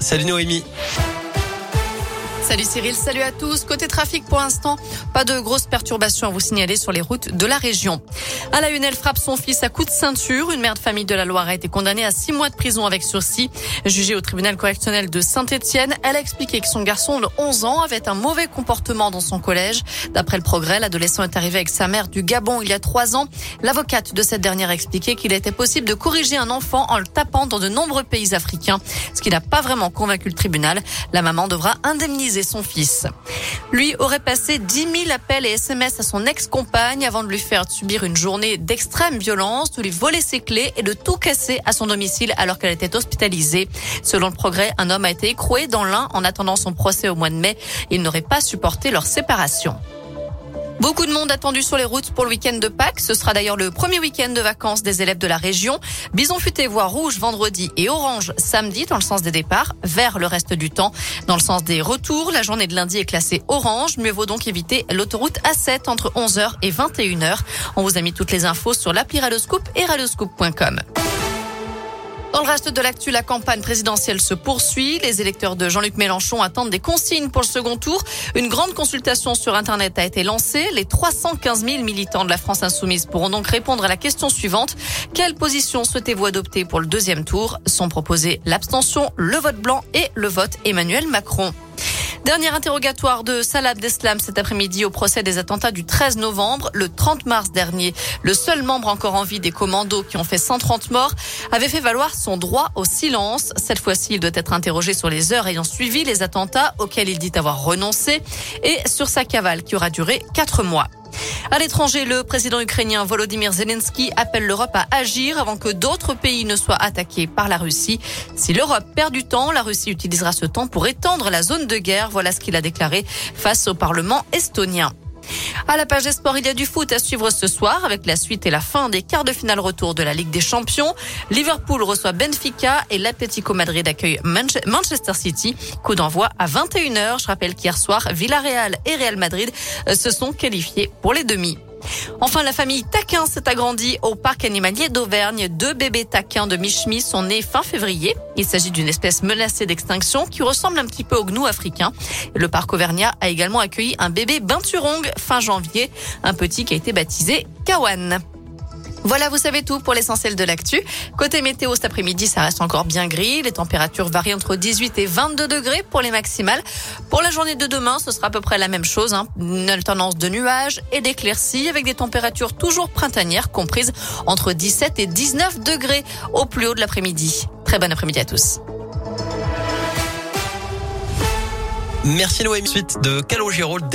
Salut Noémie. Salut Cyril, salut à tous. Côté trafic pour l'instant, pas de grosses perturbations à vous signaler sur les routes de la région. À la une, elle frappe son fils à coups de ceinture. Une mère de famille de la Loire a été condamnée à six mois de prison avec sursis. Jugée au tribunal correctionnel de Saint-Etienne, elle a expliqué que son garçon de 11 ans avait un mauvais comportement dans son collège. D'après le progrès, l'adolescent est arrivé avec sa mère du Gabon il y a trois ans. L'avocate de cette dernière a expliqué qu'il était possible de corriger un enfant en le tapant dans de nombreux pays africains, ce qui n'a pas vraiment convaincu le tribunal. La maman devra indemniser son fils. Lui aurait passé 10 000 appels et SMS à son ex-compagne avant de lui faire subir une journée d'extrême violence, de lui voler ses clés et de tout casser à son domicile alors qu'elle était hospitalisée. Selon le progrès, un homme a été écroué dans l'un en attendant son procès au mois de mai. Il n'aurait pas supporté leur séparation. Beaucoup de monde attendu sur les routes pour le week-end de Pâques. Ce sera d'ailleurs le premier week-end de vacances des élèves de la région. Bison futé voit rouge vendredi et orange samedi dans le sens des départs, vert le reste du temps. Dans le sens des retours, la journée de lundi est classée orange. Mieux vaut donc éviter l'autoroute A7 entre 11h et 21h. On vous a mis toutes les infos sur l'appli Radioscoop et radioscoop.com. Dans le reste de l'actu, la campagne présidentielle se poursuit. Les électeurs de Jean-Luc Mélenchon attendent des consignes pour le second tour. Une grande consultation sur Internet a été lancée. Les 315 000 militants de la France insoumise pourront donc répondre à la question suivante. Quelle position souhaitez-vous adopter pour le deuxième tour? Sont proposés l'abstention, le vote blanc et le vote Emmanuel Macron. Dernier interrogatoire de Salah Abdeslam cet après-midi au procès des attentats du 13 novembre. Le 30 mars dernier, le seul membre encore en vie des commandos qui ont fait 130 morts avait fait valoir son droit au silence. Cette fois-ci, il doit être interrogé sur les heures ayant suivi les attentats auxquels il dit avoir renoncé et sur sa cavale qui aura duré quatre mois. À l'étranger, le président ukrainien Volodymyr Zelensky appelle l'Europe à agir avant que d'autres pays ne soient attaqués par la Russie. Si l'Europe perd du temps, la Russie utilisera ce temps pour étendre la zone de guerre. Voilà ce qu'il a déclaré face au Parlement estonien. À la page des il y a du foot à suivre ce soir avec la suite et la fin des quarts de finale retour de la Ligue des Champions. Liverpool reçoit Benfica et l'Atlético Madrid accueille Manchester City. Coup d'envoi à 21h. Je rappelle qu'hier soir, Villarreal et Real Madrid euh, se sont qualifiés pour les demi. Enfin, la famille Taquin s'est agrandie au parc animalier d'Auvergne. Deux bébés taquins de Michmi sont nés fin février. Il s'agit d'une espèce menacée d'extinction qui ressemble un petit peu au gnou africain. Le parc auvergnat a également accueilli un bébé binturong fin janvier, un petit qui a été baptisé Kawan. Voilà, vous savez tout pour l'essentiel de l'actu. Côté météo, cet après-midi, ça reste encore bien gris. Les températures varient entre 18 et 22 degrés pour les maximales. Pour la journée de demain, ce sera à peu près la même chose. Hein. Une alternance de nuages et d'éclaircies avec des températures toujours printanières comprises entre 17 et 19 degrés au plus haut de l'après-midi. Très bon après-midi à tous. Merci Noémie. Suite de Calogero.